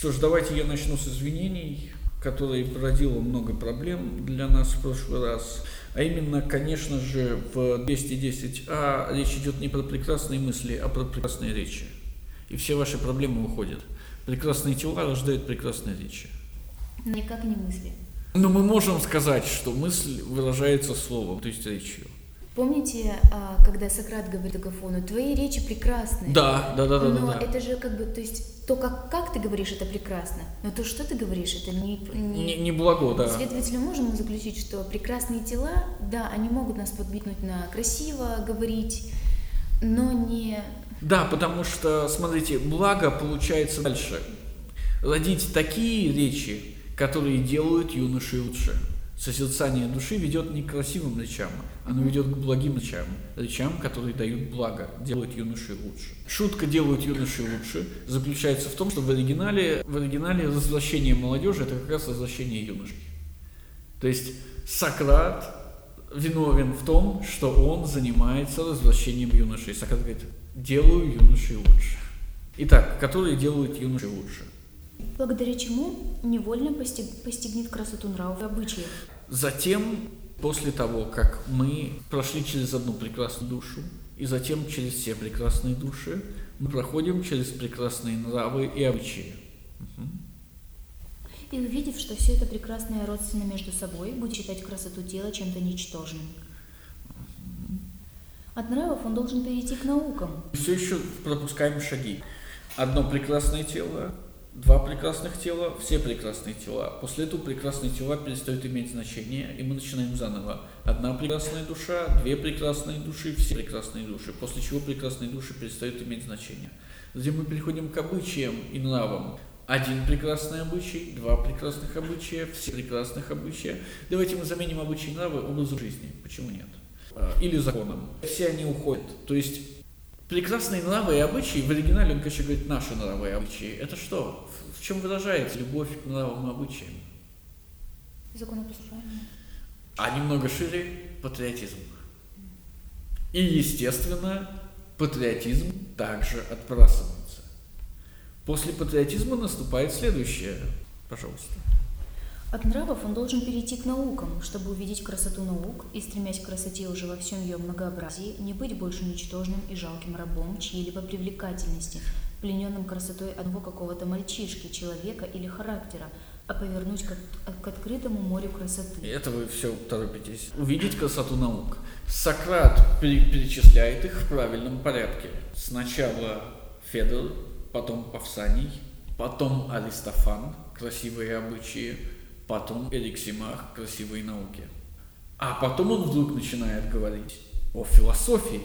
Что ж, давайте я начну с извинений, которые породило много проблем для нас в прошлый раз. А именно, конечно же, в 210А речь идет не про прекрасные мысли, а про прекрасные речи. И все ваши проблемы уходят. Прекрасные тела рождают прекрасные речи. Никак не мысли. Но мы можем сказать, что мысль выражается словом, то есть речью. Помните, а, когда Сократ говорит Агафону, твои речи прекрасны. Да, да, да, да. Но да, да. это же как бы, то есть то, как, как ты говоришь, это прекрасно. Но то, что ты говоришь, это не... Не, не, не благо, да. Следовательно, можем мы заключить, что прекрасные тела, да, они могут нас подбитнуть на красиво говорить, но не... Да, потому что, смотрите, благо получается дальше. Родить такие речи, которые делают юношей лучше. Созерцание души ведет не к красивым речам, оно ведет к благим речам, речам, которые дают благо, делают юношей лучше. Шутка «делают юношей лучше» заключается в том, что в оригинале, в оригинале развращение молодежи – это как раз развращение юношей. То есть Сократ виновен в том, что он занимается развращением юношей. Сократ говорит «делаю юношей лучше». Итак, которые делают юношей лучше – благодаря чему невольно постиг, постигнет красоту нравов и обычаев. Затем, после того, как мы прошли через одну прекрасную душу, и затем через все прекрасные души, мы проходим через прекрасные нравы и обычаи. Угу. И увидев, что все это прекрасное родственно между собой, будет считать красоту тела чем-то ничтожным. От нравов он должен перейти к наукам. Все еще пропускаем шаги. Одно прекрасное тело, два прекрасных тела, все прекрасные тела. После этого прекрасные тела перестают иметь значение, и мы начинаем заново. Одна прекрасная душа, две прекрасные души, все прекрасные души. После чего прекрасные души перестают иметь значение. Затем мы переходим к обычаям и нравам. Один прекрасный обычай, два прекрасных обычая, все прекрасных обычая. Давайте мы заменим обычаи и нравы образом жизни. Почему нет? А, или законом. Все они уходят. То есть прекрасные нравы и обычаи, в оригинале он, конечно, говорит, наши нравы и обычаи. Это что? В чем выражается любовь к нравам и обычаям? Законопослушание. А немного шире – патриотизм. И, естественно, патриотизм также отбрасывается. После патриотизма наступает следующее. Пожалуйста. От нравов он должен перейти к наукам, чтобы увидеть красоту наук и, стремясь к красоте уже во всем ее многообразии, не быть больше ничтожным и жалким рабом чьей-либо привлекательности, плененным красотой одного какого-то мальчишки, человека или характера, а повернуть к, к открытому морю красоты. Это вы все торопитесь. Увидеть красоту наук. Сократ перечисляет их в правильном порядке. Сначала Федор, потом Павсаний, потом Аристофан, красивые обычаи, потом Эриксимах, красивые науки. А потом он вдруг начинает говорить о философии.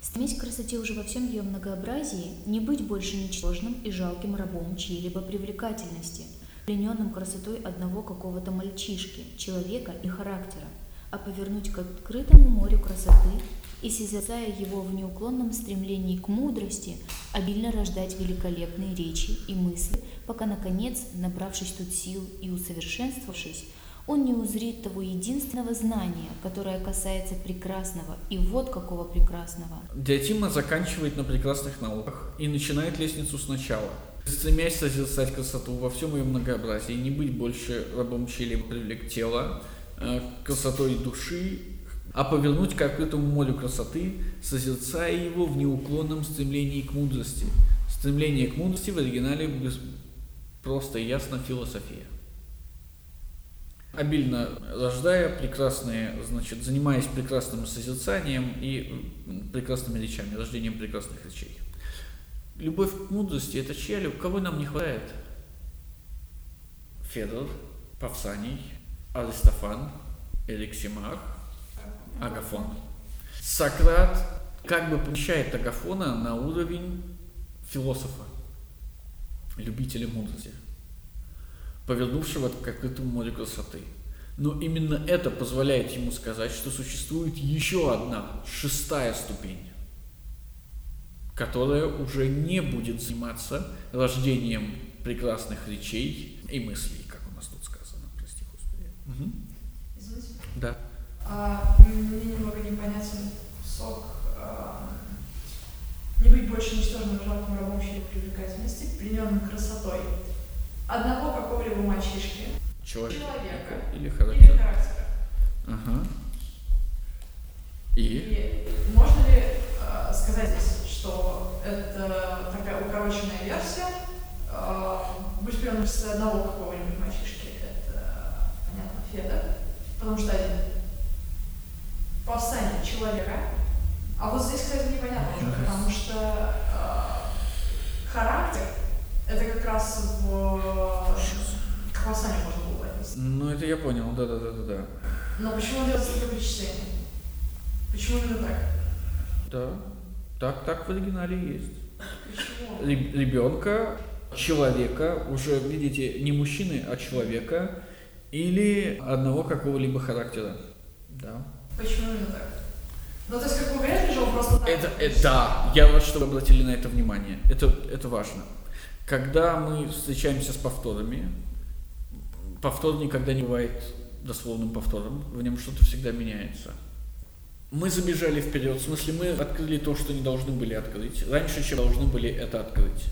Стремись к красоте уже во всем ее многообразии, не быть больше ничтожным и жалким рабом чьей-либо привлекательности, плененным красотой одного какого-то мальчишки, человека и характера, а повернуть к открытому морю красоты и, созерцая его в неуклонном стремлении к мудрости, обильно рождать великолепные речи и мысли, пока, наконец, набравшись тут сил и усовершенствовавшись, он не узрит того единственного знания, которое касается прекрасного, и вот какого прекрасного. Диатима заканчивает на прекрасных науках и начинает лестницу сначала. Стремясь созерцать красоту во всем ее многообразии, не быть больше рабом чьей-либо привлек тела, э, красотой души, а повернуть к открытому морю красоты, созерцая его в неуклонном стремлении к мудрости. Стремление к мудрости в оригинале просто и ясно философия. Обильно рождая прекрасные, значит, занимаясь прекрасным созерцанием и прекрасными речами, рождением прекрасных речей. Любовь к мудрости – это чья любовь? Кого нам не хватает? Федор, Павсаний, Аристофан, Эликсимах, Агафон. Сократ как бы помещает Агафона на уровень философа, любителя мудрости, повернувшего к открытому морю красоты. Но именно это позволяет ему сказать, что существует еще одна, шестая ступень, которая уже не будет заниматься рождением прекрасных речей и мыслей, как у нас тут сказано, прости Господи. Угу. Извините. Да. А, мне немного непонятен кусок. А, не быть больше ничтожным жалким рабом чьей привлекательности, плененным красотой одного какого-либо мальчишки, Человек. человека Или или характер. характера. Ага. И? И можно ли э, сказать здесь, что это такая укороченная версия, э, быть пленным с одного какого-нибудь мальчишки, это, понятно, Феда, потому что один повстание человека, а вот здесь, кстати, непонятно уже, потому что э, характер это как раз в к восстанию можно было бы отнести. Ну, это я понял, да-да-да-да-да. Но почему он делает такое причисление? Почему именно так? Да. Так, так в оригинале есть. Почему? Ребенка, человека, уже, видите, не мужчины, а человека, или одного какого-либо характера. Да. Почему именно так? Ну, то есть, как говорите, что он просто так... Это, это, да, я вот чтобы обратили на это внимание. Это, это важно. Когда мы встречаемся с повторами, повтор никогда не бывает дословным повтором, в нем что-то всегда меняется. Мы забежали вперед, в смысле мы открыли то, что не должны были открыть, раньше, чем должны были это открыть.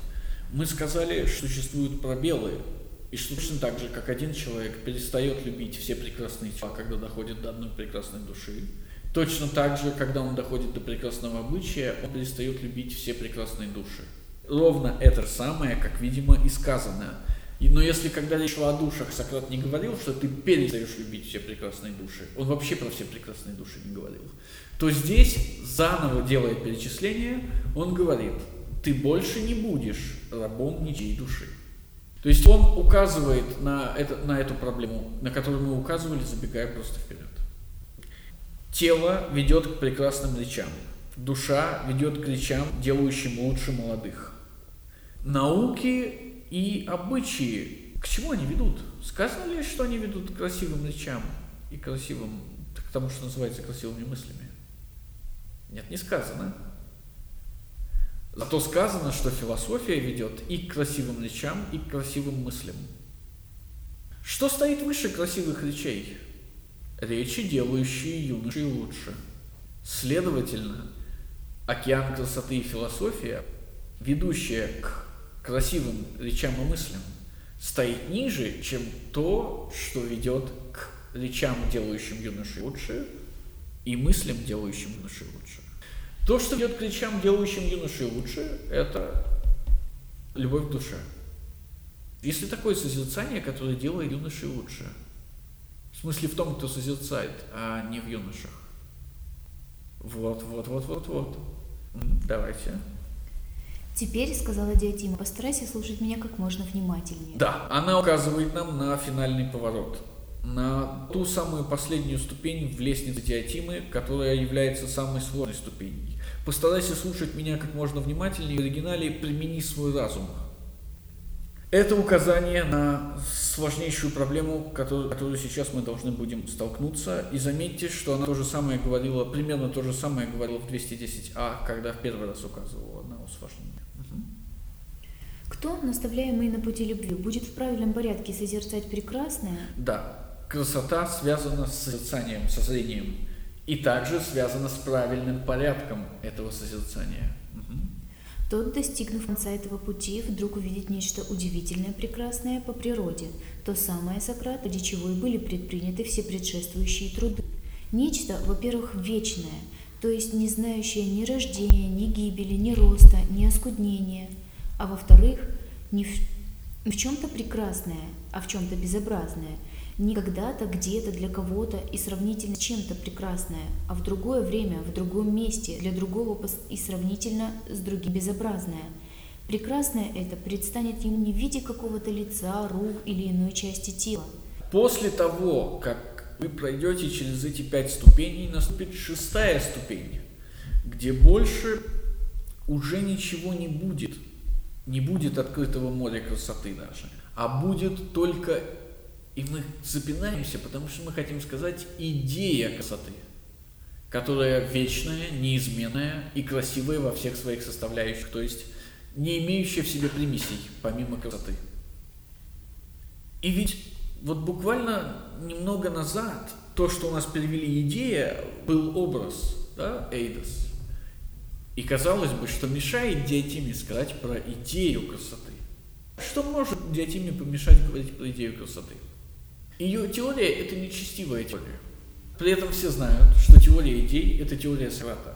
Мы сказали, что существуют пробелы, и точно так же, как один человек перестает любить все прекрасные тела, когда доходит до одной прекрасной души, точно так же, когда он доходит до прекрасного обычая, он перестает любить все прекрасные души. Ровно это самое, как, видимо, и сказано. Но если когда речь шла о душах, Сократ не говорил, что ты перестаешь любить все прекрасные души, он вообще про все прекрасные души не говорил, то здесь, заново делая перечисление, он говорит, ты больше не будешь рабом ничьей души. То есть он указывает на, это, на эту проблему, на которую мы указывали, забегая просто вперед. Тело ведет к прекрасным речам. Душа ведет к речам, делающим лучше молодых. Науки и обычаи, к чему они ведут? Сказано ли, что они ведут к красивым речам и красивым, к тому, что называется красивыми мыслями? Нет, не сказано. Зато сказано, что философия ведет и к красивым речам, и к красивым мыслям. Что стоит выше красивых речей? Речи, делающие юношей лучше. Следовательно, океан красоты и философия, ведущая к красивым речам и мыслям, стоит ниже, чем то, что ведет к речам, делающим юношей лучше, и мыслям, делающим юношей лучше. То, что ведет к речам, делающим юношей лучше, это любовь к душе. Если такое созерцание, которое делает юношей лучше, в смысле в том, кто созерцает, а не в юношах. Вот, вот, вот, вот, вот. Давайте. Теперь, сказала Диатима, постарайся слушать меня как можно внимательнее. Да, она указывает нам на финальный поворот, на ту самую последнюю ступень в лестнице Диатимы, которая является самой сложной ступенью. Постарайся слушать меня как можно внимательнее, в оригинале примени свой разум. Это указание на сложнейшую проблему, которую, которую сейчас мы должны будем столкнуться. И заметьте, что она то же самое говорила, примерно то же самое говорила в 210а, когда в первый раз указывала на усложнение. Кто, наставляемый на пути любви, будет в правильном порядке созерцать прекрасное, Да, красота связана с созерцанием, со зрением. И также связана с правильным порядком этого созерцания. Тот, достигнув конца этого пути, вдруг увидит нечто удивительное прекрасное по природе, то самое Сократ, ради чего и были предприняты все предшествующие труды. Нечто, во-первых, вечное, то есть не знающее ни рождения, ни гибели, ни роста, ни оскуднения, а во-вторых, не в, в чем-то прекрасное, а в чем-то безобразное, не когда-то, где-то, для кого-то и сравнительно с чем-то прекрасное, а в другое время, в другом месте, для другого и сравнительно с другим безобразное. Прекрасное это предстанет ему не в виде какого-то лица, рук или иной части тела. После того, как вы пройдете через эти пять ступеней, наступит шестая ступень, где больше уже ничего не будет. Не будет открытого моря красоты даже, а будет только, и мы запинаемся, потому что мы хотим сказать идея красоты, которая вечная, неизменная и красивая во всех своих составляющих, то есть не имеющая в себе примесей, помимо красоты. И ведь вот буквально немного назад то, что у нас перевели идея, был образ, да, Эйдос. И казалось бы, что мешает диатиме сказать про идею красоты. Что может диатиме помешать говорить про идею красоты? Ее теория – это нечестивая теория. При этом все знают, что теория идей – это теория Сократа.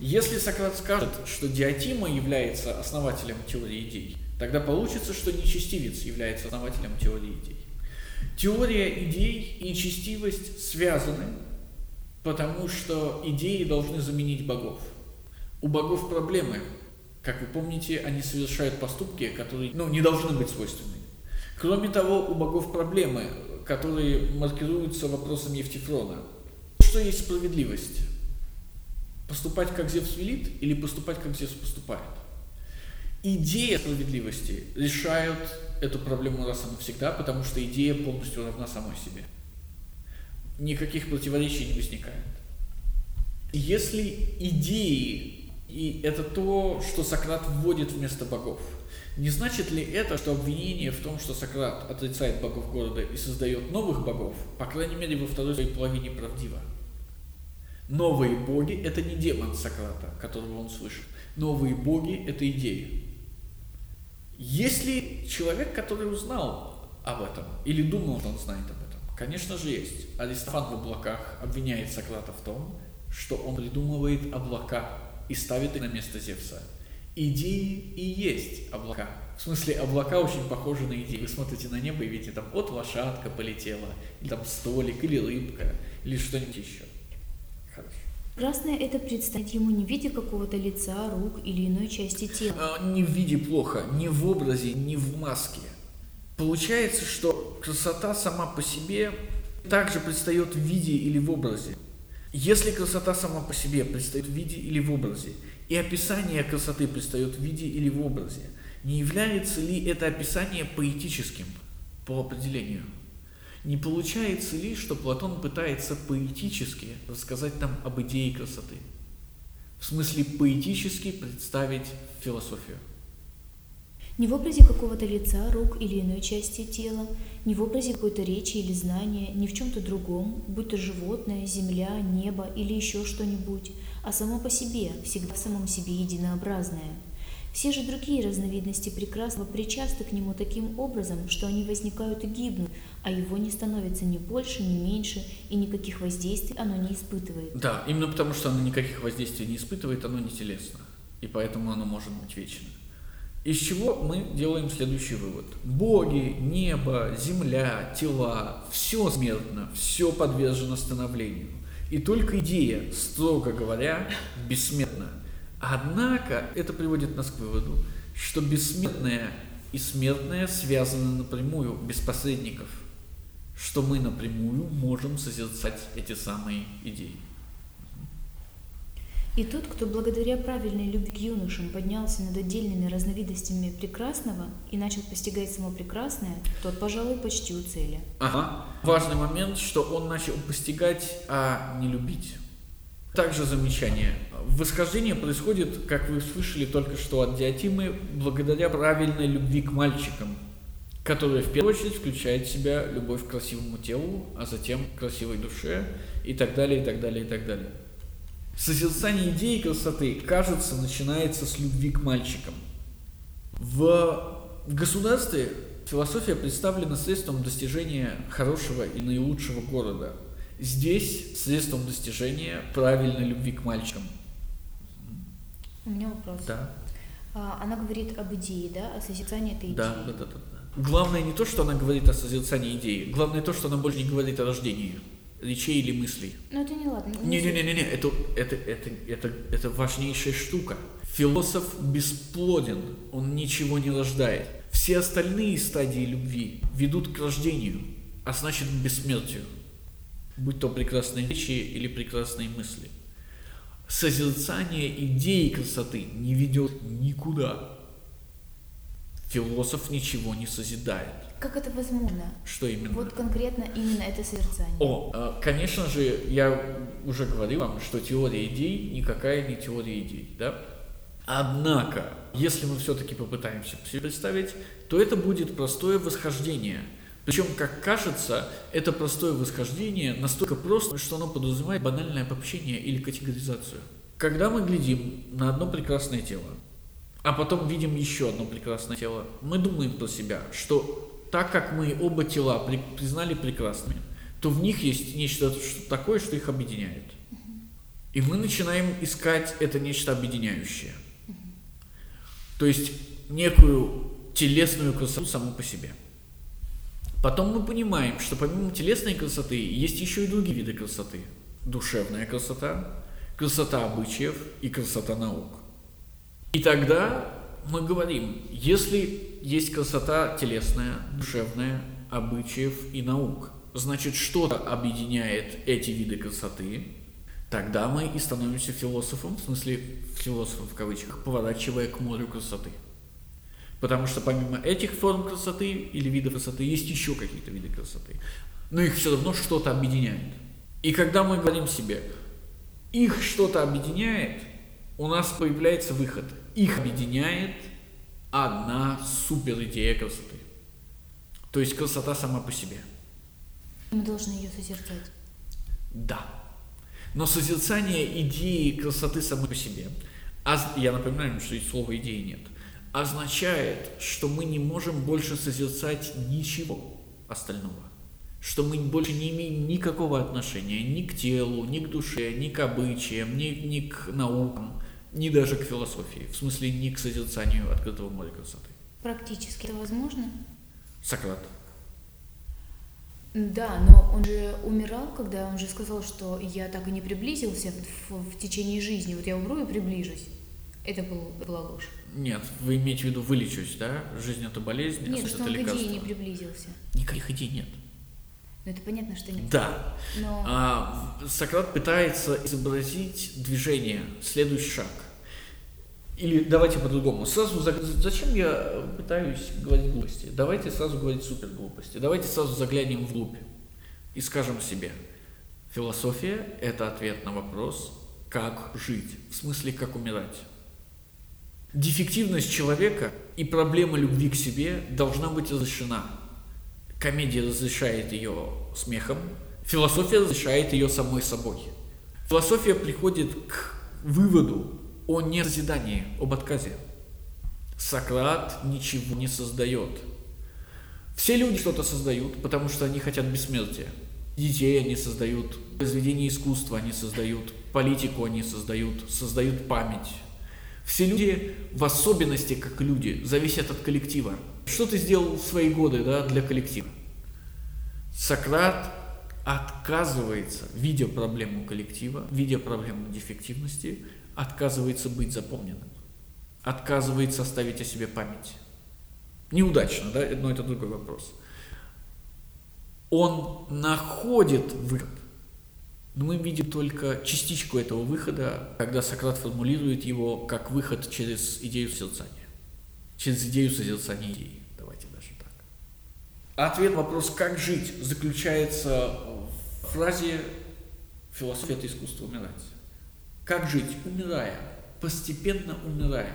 Если Сократ скажет, что Диатима является основателем теории идей, тогда получится, что нечестивец является основателем теории идей. Теория идей и нечестивость связаны, потому что идеи должны заменить богов. У богов проблемы. Как вы помните, они совершают поступки, которые ну, не должны быть свойственны. Кроме того, у богов проблемы, которые маркируются вопросом Евтифрона. Что есть справедливость? Поступать, как Зевс велит, или поступать, как Зевс поступает? Идея справедливости решает эту проблему раз и навсегда, потому что идея полностью равна самой себе. Никаких противоречий не возникает. Если идеи, и это то, что Сократ вводит вместо богов – не значит ли это, что обвинение в том, что Сократ отрицает богов города и создает новых богов, по крайней мере во второй своей половине правдиво? Новые боги – это не демон Сократа, которого он слышит. Новые боги – это идеи. Есть ли человек, который узнал об этом или думал, что он знает об этом? Конечно же есть. Аристофан в облаках обвиняет Сократа в том, что он придумывает облака и ставит их на место Зевса. Идеи и есть облака. В смысле, облака очень похожи на идеи. Вы смотрите на небо и видите, там вот лошадка полетела, или там столик, или рыбка, или что-нибудь еще. Хорошо. Красное это представить ему не в виде какого-то лица, рук или иной части тела. А, не в виде плохо, не в образе, не в маске. Получается, что красота сама по себе также предстает в виде или в образе. Если красота сама по себе предстает в виде или в образе, и описание красоты предстает в виде или в образе, не является ли это описание поэтическим по определению? Не получается ли, что Платон пытается поэтически рассказать нам об идее красоты? В смысле поэтически представить философию? Не в образе какого-то лица, рук или иной части тела, не в образе какой-то речи или знания, ни в чем-то другом, будь то животное, земля, небо или еще что-нибудь, а само по себе, всегда в самом себе единообразное. Все же другие разновидности прекрасного причастны к нему таким образом, что они возникают и гибнут, а его не становится ни больше, ни меньше, и никаких воздействий оно не испытывает. Да, именно потому что оно никаких воздействий не испытывает, оно не телесно, и поэтому оно может быть вечно. Из чего мы делаем следующий вывод. Боги, небо, земля, тела, все смертно, все подвержено становлению. И только идея, строго говоря, бессмертна. Однако это приводит нас к выводу, что бессмертное и смертное связаны напрямую, без посредников, что мы напрямую можем созерцать эти самые идеи. И тот, кто благодаря правильной любви к юношам поднялся над отдельными разновидностями прекрасного и начал постигать само прекрасное, тот, пожалуй, почти у цели. Ага. Важный момент, что он начал постигать, а не любить. Также замечание. Восхождение происходит, как вы слышали только что от Диатимы, благодаря правильной любви к мальчикам, которая в первую очередь включает в себя любовь к красивому телу, а затем к красивой душе и так далее, и так далее, и так далее. Созерцание идеи красоты, кажется, начинается с любви к мальчикам. В государстве философия представлена средством достижения хорошего и наилучшего города. Здесь средством достижения правильной любви к мальчикам. У меня вопрос. Да. А, она говорит об идее, да, о созерцании этой идеи. Да, да, да, да. Главное не то, что она говорит о созерцании идеи, главное то, что она больше не говорит о рождении речей или мыслей. Ну это не ладно. Не-не-не, это, это, это, это, это важнейшая штука. Философ бесплоден, он ничего не рождает. Все остальные стадии любви ведут к рождению, а значит к бессмертию. Будь то прекрасные речи или прекрасные мысли. Созерцание идеи красоты не ведет никуда. Философ ничего не созидает. Как это возможно? Что именно? Вот конкретно именно это созерцание. О, а, конечно же, я уже говорил вам, что теория идей никакая не теория идей, да? Однако, если мы все-таки попытаемся себе представить, то это будет простое восхождение. Причем, как кажется, это простое восхождение настолько просто, что оно подразумевает банальное обобщение или категоризацию. когда мы глядим на одно прекрасное тело, а потом видим еще одно прекрасное тело, мы думаем про себя, что так как мы оба тела при- признали прекрасными, то в них есть нечто что- такое, что их объединяет. И мы начинаем искать это нечто объединяющее. То есть некую телесную красоту саму по себе. Потом мы понимаем, что помимо телесной красоты есть еще и другие виды красоты. Душевная красота, красота обычаев и красота наук. И тогда мы говорим, если есть красота телесная, душевная, обычаев и наук, значит что-то объединяет эти виды красоты, тогда мы и становимся философом, в смысле философом в кавычках, поворачивая к морю красоты. Потому что помимо этих форм красоты или видов красоты есть еще какие-то виды красоты. Но их все равно что-то объединяет. И когда мы говорим себе, их что-то объединяет, у нас появляется выход. Их объединяет одна супер идея красоты. То есть красота сама по себе. Мы должны ее созерцать. Да. Но созерцание идеи красоты самой по себе, а я напоминаю, что слова идеи нет, означает, что мы не можем больше созерцать ничего остального. Что мы больше не имеем никакого отношения ни к телу, ни к душе, ни к обычаям, ни, ни к наукам, ни даже к философии. В смысле, ни к созерцанию открытого моря красоты. Практически это возможно? Сократ. Да, но он же умирал, когда он же сказал, что я так и не приблизился в, в- в течение жизни. Вот я умру и приближусь. Это был, была ложь. Нет, вы имеете в виду вылечусь, да? Жизнь это болезнь, а Нет, смерть что это он к идее лекарство. не приблизился. Никаких идей нет. Ну это понятно, что нет. Да. Но А, Сократ пытается изобразить движение, следующий шаг. Или давайте по-другому. Сразу за- зачем я пытаюсь говорить глупости? Давайте сразу говорить супер глупости. Давайте сразу заглянем вглубь и скажем себе, философия – это ответ на вопрос, как жить, в смысле, как умирать. Дефективность человека и проблема любви к себе должна быть разрешена. Комедия разрешает ее смехом, философия разрешает ее самой собой. Философия приходит к выводу о несозидании, об отказе. Сократ ничего не создает. Все люди что-то создают, потому что они хотят бессмертия. Детей они создают, произведения искусства они создают, политику они создают, создают память. Все люди, в особенности как люди, зависят от коллектива. Что ты сделал в свои годы да, для коллектива? Сократ отказывается, видя проблему коллектива, видя проблему дефективности, отказывается быть запомненным, отказывается оставить о себе память. Неудачно, да, но это другой вопрос. Он находит выход, но мы видим только частичку этого выхода, когда Сократ формулирует его как выход через идею созерцания. Через идею созерцания идеи. Давайте даже так. Ответ на вопрос «как жить» заключается в фразе «философия – это искусство умирать». Как жить? Умирая, постепенно умирая.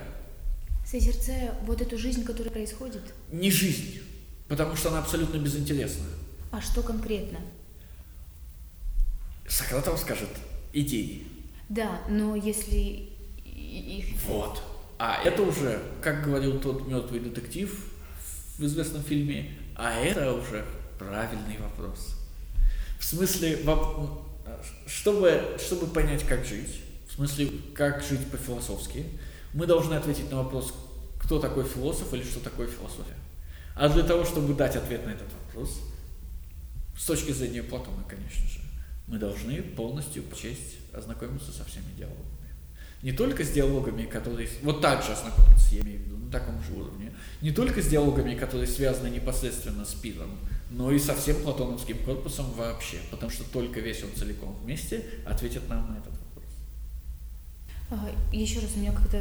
созерцая вот эту жизнь, которая происходит, Не жизнь, потому что она абсолютно безинтересна. а что конкретно? Сократ вам скажет идеи. Да, но если их... Вот. А это уже, как говорил тот мертвый детектив в известном фильме, а это уже правильный вопрос. В смысле, воп- чтобы, чтобы понять, как жить, в смысле, как жить по-философски, мы должны ответить на вопрос, кто такой философ или что такое философия. А для того, чтобы дать ответ на этот вопрос, с точки зрения Платона, конечно же, мы должны полностью почесть ознакомиться со всеми диалогами. Не только с диалогами, которые... Вот так же ознакомиться, я имею в виду, на таком же уровне. Не только с диалогами, которые связаны непосредственно с пиром, но и со всем платоновским корпусом вообще. Потому что только весь он целиком вместе ответит нам на этот вопрос. А, Еще раз, у меня как-то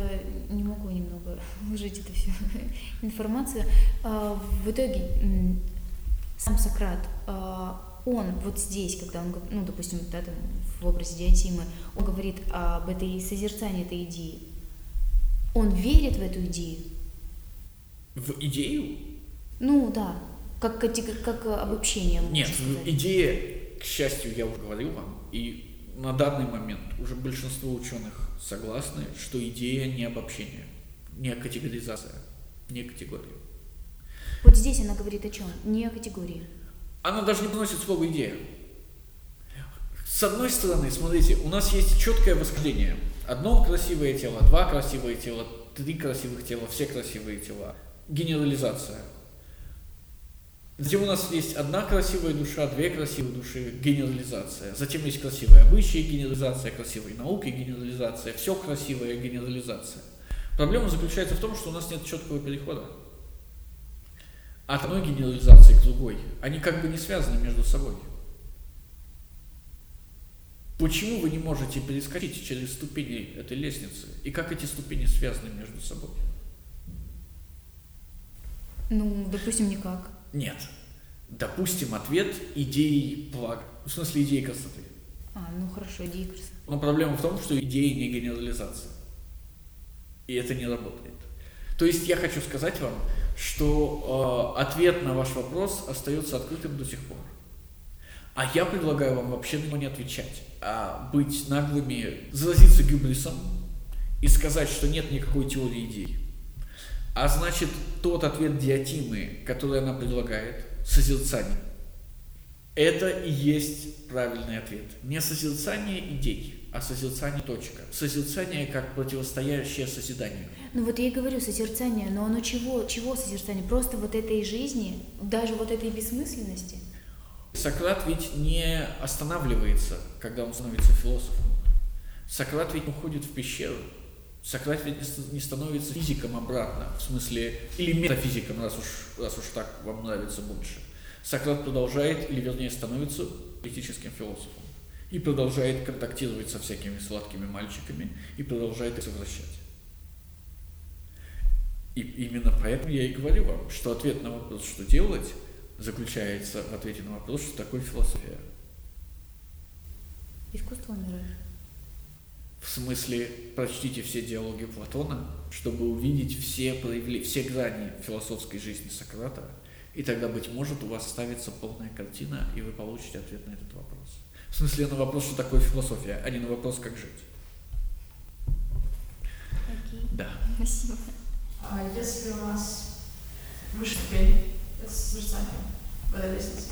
не могу немного выжить эту всю информацию. А, В итоге сам Сократ, а, он вот здесь, когда он, ну, допустим, да, там, в образе Диатимы, он говорит об этой созерцании этой идеи. Он верит в эту идею? В идею? Ну да, как, как обобщение. Нет, идея, к счастью, я уже говорил вам, и на данный момент уже большинство ученых согласны, что идея не обобщение, не категоризация, не категория. Вот здесь она говорит о чем? Не о категории. Она даже не приносит слово идея. С одной стороны, смотрите, у нас есть четкое восхождение. Одно красивое тело, два красивые тела, три красивых тела, все красивые тела. Генерализация. Затем у нас есть одна красивая душа, две красивые души, генерализация. Затем есть красивая обычая, генерализация, красивая наука, генерализация. Все красивая генерализация. Проблема заключается в том, что у нас нет четкого перехода от одной генерализации к другой. Они как бы не связаны между собой. Почему вы не можете перескочить через ступени этой лестницы? И как эти ступени связаны между собой? Ну, допустим, никак. Нет. Допустим, ответ идеи блага. В смысле идеи красоты. А, ну хорошо, идеи красоты. Но проблема в том, что идея не генерализация. И это не работает. То есть я хочу сказать вам, что э, ответ на ваш вопрос остается открытым до сих пор. А я предлагаю вам вообще на него не отвечать, а быть наглыми, заразиться гюблисом и сказать, что нет никакой теории идей. А значит, тот ответ Диатимы, который она предлагает, созерцание, это и есть правильный ответ. Не созерцание идей, а созерцание точка. Созерцание как противостоящее созиданию. Ну вот я и говорю созерцание, но оно чего, чего созерцание? Просто вот этой жизни, даже вот этой бессмысленности? Сократ ведь не останавливается, когда он становится философом. Сократ ведь уходит в пещеру. Сократ ведь не становится физиком обратно, в смысле, или метафизиком, раз уж, раз уж так вам нравится больше. Сократ продолжает, или вернее становится политическим философом. И продолжает контактировать со всякими сладкими мальчиками, и продолжает их совращать. И именно поэтому я и говорю вам, что ответ на вопрос, что делать, заключается в ответе на вопрос, что такое философия. Искусство умирает. В смысле, прочтите все диалоги Платона, чтобы увидеть все, проявления, все грани философской жизни Сократа, и тогда, быть может, у вас ставится полная картина, и вы получите ответ на этот вопрос. В смысле, на вопрос, что такое философия, а не на вопрос, как жить. Окей. Да. Спасибо. А если у нас выше ступень, это созерцание в этой лестнице.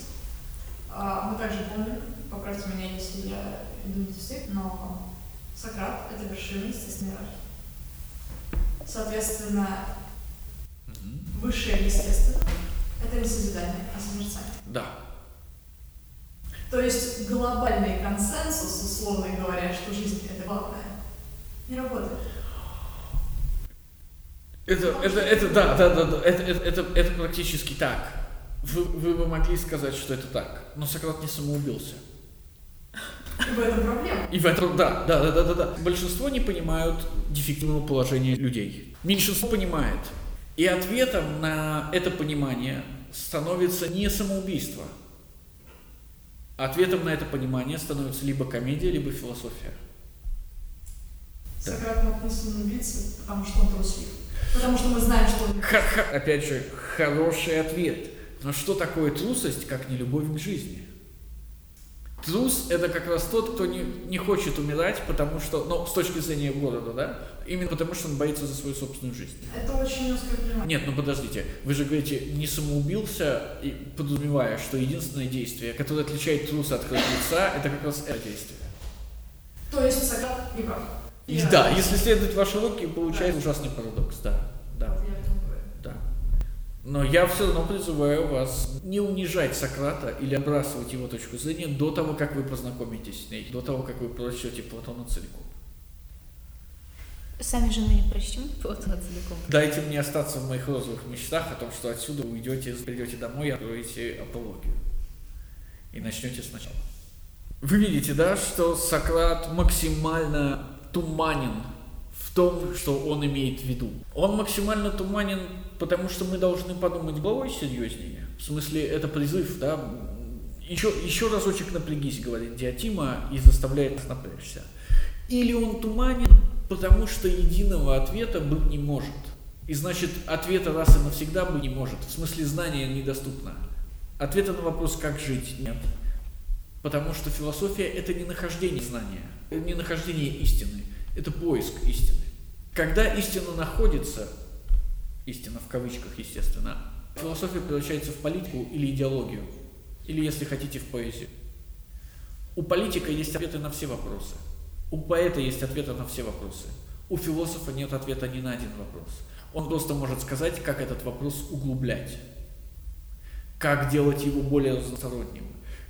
А мы также помним, поправьте меня, если я иду не дефицит, но Сократ — это вершина естественной иерархии. Соответственно, Мгм. высшее естественно — это не созидание, а созерцание. Да. То есть глобальный консенсус, условно говоря, что жизнь — это главное, не работает. Это, это, это, да, да, да, да, это, это, это, это практически так. Вы, вы бы могли сказать, что это так, но Сократ не самоубился. И в этом проблема. И в этом, да, да, да, да, да, да. Большинство не понимают дефективного положения людей. Меньшинство понимает. И ответом на это понимание становится не самоубийство. Ответом на это понимание становится либо комедия, либо философия. Сократ мог не самоубийца, потому что он труслив. Потому что мы знаем, что он... Ха-ха, опять же, хороший ответ. Но что такое трусость, как не любовь к жизни? Трус – это как раз тот, кто не, не хочет умирать, потому что, ну, с точки зрения города, да, именно потому что он боится за свою собственную жизнь. Это очень понимание. Нет, ну подождите, вы же говорите, не самоубился, и подразумевая, что единственное действие, которое отличает труса от храбреца, это как раз это действие. То есть Сократ не прав. И Я- да, если следовать вашей логике, получается ужасный парадокс, да, да. Вот я в этом говорю. Да. Но я все равно призываю вас не унижать Сократа или отбрасывать его точку зрения до того, как вы познакомитесь с ней, до того, как вы прочтете Платона целиком. Сами же мы не прочтем Платона целиком. Дайте мне остаться в моих розовых мечтах о том, что отсюда вы уйдете, придете домой и откроете апологию. И начнете сначала. Вы видите, да, что Сократ максимально туманен том, что он имеет в виду. Он максимально туманен, потому что мы должны подумать головой серьезнее. В смысле, это призыв, да, еще, еще разочек напрягись, говорит Диатима, и заставляет нас напрячься. Или он туманен, потому что единого ответа быть не может. И значит, ответа раз и навсегда быть не может. В смысле, знания недоступно. Ответа на вопрос, как жить, нет. Потому что философия – это не нахождение знания, не нахождение истины, это поиск истины. Когда истина находится, истина в кавычках, естественно, философия превращается в политику или идеологию, или, если хотите, в поэзию. У политика есть ответы на все вопросы. У поэта есть ответы на все вопросы. У философа нет ответа ни на один вопрос. Он просто может сказать, как этот вопрос углублять, как делать его более разносторонним,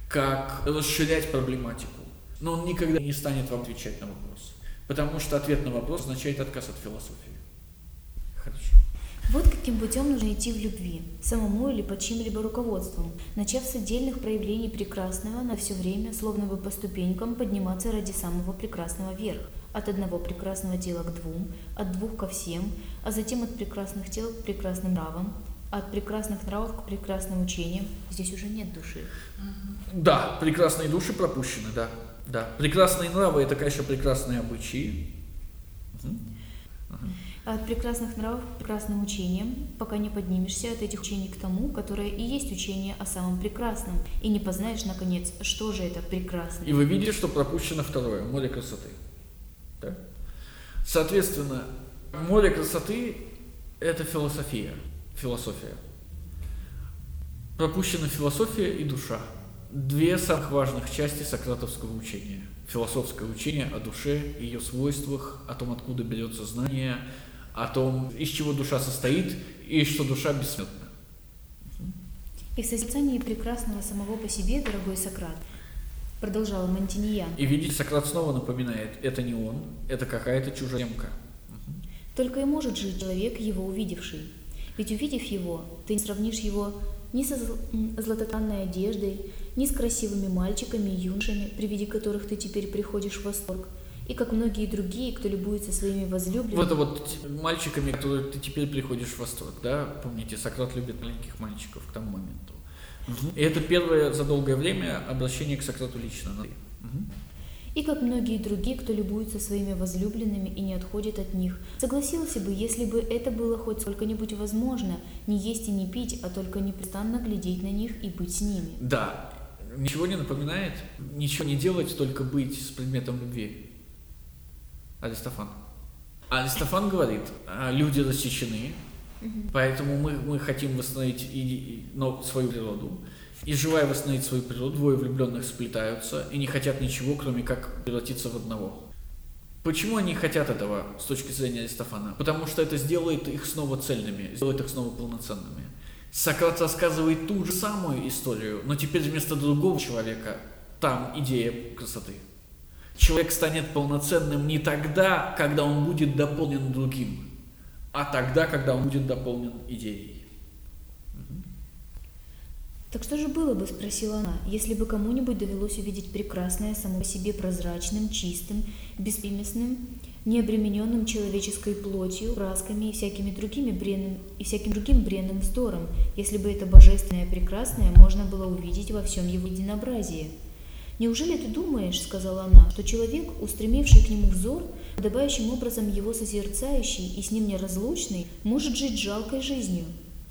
как расширять проблематику. Но он никогда не станет вам отвечать на вопрос, потому что ответ на вопрос означает отказ от философии. Хорошо. Вот каким путем нужно идти в любви, самому или под чьим-либо руководством, начав с отдельных проявлений прекрасного на все время, словно бы по ступенькам, подниматься ради самого прекрасного вверх, от одного прекрасного тела к двум, от двух ко всем, а затем от прекрасных тел к прекрасным нравам, от прекрасных нравов к прекрасным учениям. Здесь уже нет души. Да, прекрасные души пропущены, да. Да. Прекрасные нравы – это, конечно, прекрасные обычаи. Угу. От прекрасных нравов к прекрасным учениям, пока не поднимешься от этих учений к тому, которое и есть учение о самом прекрасном, и не познаешь, наконец, что же это прекрасное. И вы видите, что пропущено второе – море красоты. Да? Соответственно, море красоты – это философия, философия. Пропущена философия и душа. Две самых важных части сократовского учения. Философское учение о душе, ее свойствах, о том, откуда берется знание – о том, из чего душа состоит и что душа бессмертна. И в созерцании прекрасного самого по себе, дорогой Сократ, продолжал Монтиньян. И видите, Сократ снова напоминает, это не он, это какая-то чужеземка. Только и может жить человек, его увидевший. Ведь увидев его, ты не сравнишь его ни со златотанной одеждой, ни с красивыми мальчиками и юношами, при виде которых ты теперь приходишь в восторг – и как многие другие, кто любуется своими возлюбленными. Вот это вот мальчиками, которые ты теперь приходишь в восторг, да? Помните, Сократ любит маленьких мальчиков к тому моменту. Угу. И это первое за долгое время обращение к Сократу лично. Угу. И как многие другие, кто любуется своими возлюбленными и не отходит от них, согласился бы, если бы это было хоть сколько-нибудь возможно, не есть и не пить, а только непрестанно глядеть на них и быть с ними. Да, ничего не напоминает, ничего не делать, только быть с предметом любви. Аристофан. Аристофан говорит, «А, люди рассечены, поэтому мы, мы хотим восстановить и, и, но свою природу. И желая восстановить свою природу, двое влюбленных сплетаются и не хотят ничего, кроме как превратиться в одного. Почему они хотят этого с точки зрения Аристофана? Потому что это сделает их снова цельными, сделает их снова полноценными. Сократ рассказывает ту же самую историю, но теперь вместо другого человека там идея красоты. Человек станет полноценным не тогда, когда он будет дополнен другим, а тогда, когда он будет дополнен идеей. Так что же было бы, спросила она, если бы кому-нибудь довелось увидеть прекрасное, само по себе прозрачным, чистым, беспримесным, необремененным человеческой плотью, красками и всякими другими бренным, и всяким другим бренным вздором, если бы это божественное прекрасное можно было увидеть во всем его единообразии – «Неужели ты думаешь, — сказала она, — что человек, устремивший к нему взор, подобающим образом его созерцающий и с ним неразлучный, может жить жалкой жизнью?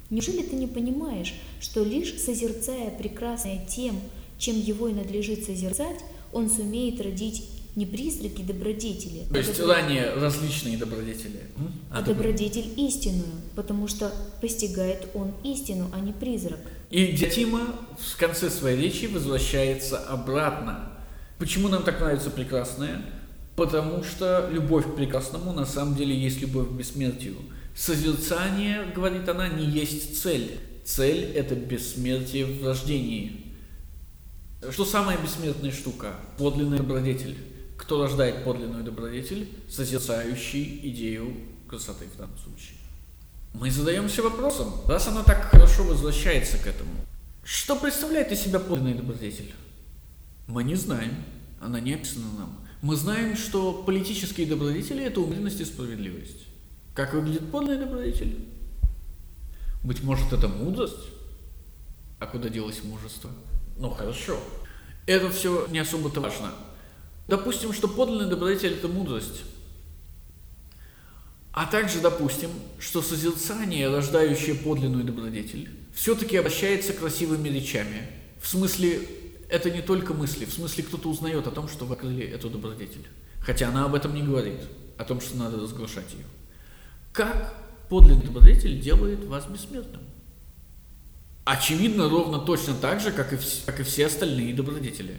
Неужели ты не понимаешь, что лишь созерцая прекрасное тем, чем его и надлежит созерцать, он сумеет родить не призраки добродетели. То есть добро... ранее различные добродетели. А, а добродетель истинную, потому что постигает он истину, а не призрак. И Дятима в конце своей речи возвращается обратно. Почему нам так нравится прекрасное? Потому что любовь к прекрасному на самом деле есть любовь к бессмертию. Созерцание, говорит она, не есть цель. Цель – это бессмертие в рождении. Что самая бессмертная штука? Подлинный добродетель. Кто рождает подлинную добродетель? Созерцающий идею красоты в данном случае. Мы задаемся вопросом, раз она так хорошо возвращается к этому, что представляет из себя подлинный добродетель? Мы не знаем, она не описана нам. Мы знаем, что политические добродетели – это умеренность и справедливость. Как выглядит подлинный добродетель? Быть может, это мудрость? А куда делось мужество? Ну, хорошо. Это все не особо-то важно. Допустим, что подлинный добродетель – это мудрость. А также допустим, что созерцание, рождающее подлинную добродетель, все-таки обращается красивыми речами. В смысле, это не только мысли. В смысле, кто-то узнает о том, что вы открыли эту добродетель. Хотя она об этом не говорит, о том, что надо разглашать ее. Как подлинный добродетель делает вас бессмертным? Очевидно, ровно точно так же, как и, как и все остальные добродетели.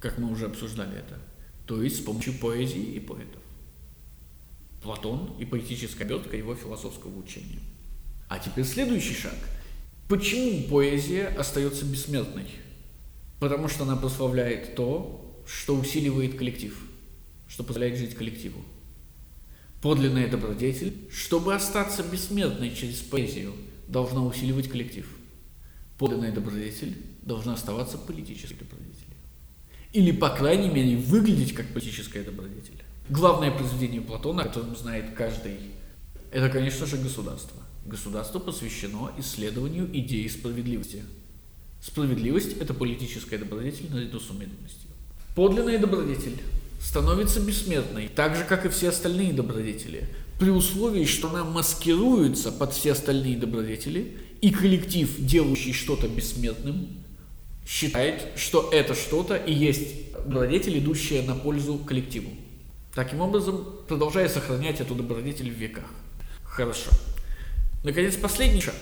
Как мы уже обсуждали это. То есть с помощью поэзии и поэтов. Платон и поэтическая обертка его философского учения. А теперь следующий шаг. Почему поэзия остается бессмертной? Потому что она прославляет то, что усиливает коллектив, что позволяет жить коллективу. Подлинная добродетель, чтобы остаться бессмертной через поэзию, должна усиливать коллектив. Подлинная добродетель должна оставаться политической добродетелью. Или, по крайней мере, выглядеть как политическая добродетель. Главное произведение Платона, о котором знает каждый, это, конечно же, государство. Государство посвящено исследованию идеи справедливости. Справедливость – это политическая добродетель наряду с умеренностью. Подлинная добродетель становится бессмертной, так же, как и все остальные добродетели, при условии, что она маскируется под все остальные добродетели, и коллектив, делающий что-то бессмертным, считает, что это что-то и есть добродетель, идущая на пользу коллективу. Таким образом, продолжая сохранять эту добродетель в веках. Хорошо. Наконец, последний шаг.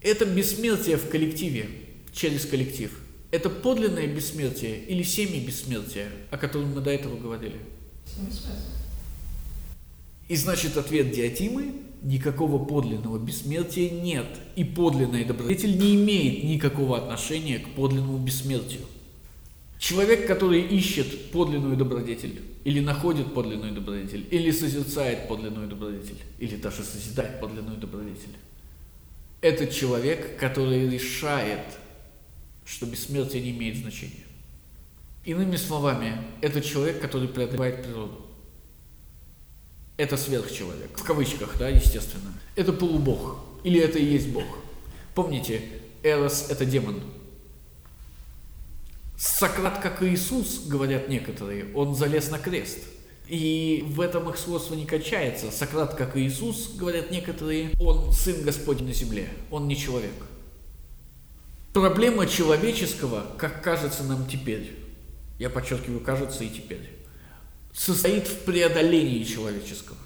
Это бессмертие в коллективе, через коллектив. Это подлинное бессмертие или семи-бессмертие, о котором мы до этого говорили. И значит, ответ Диатимы – никакого подлинного бессмертия нет. И подлинный добродетель не имеет никакого отношения к подлинному бессмертию. Человек, который ищет подлинную добродетель, или находит подлинную добродетель, или созерцает подлинную добродетель, или даже созидает подлинную добродетель, это человек, который решает, что бессмертие не имеет значения. Иными словами, это человек, который преодолевает природу. Это сверхчеловек. В кавычках, да, естественно. Это полубог. Или это и есть бог. Помните, Эрос – это демон. Сократ, как и Иисус, говорят некоторые, он залез на крест. И в этом их сходство не качается. Сократ, как и Иисус, говорят некоторые, он сын Господень на земле, он не человек. Проблема человеческого, как кажется нам теперь, я подчеркиваю, кажется и теперь, состоит в преодолении человеческого.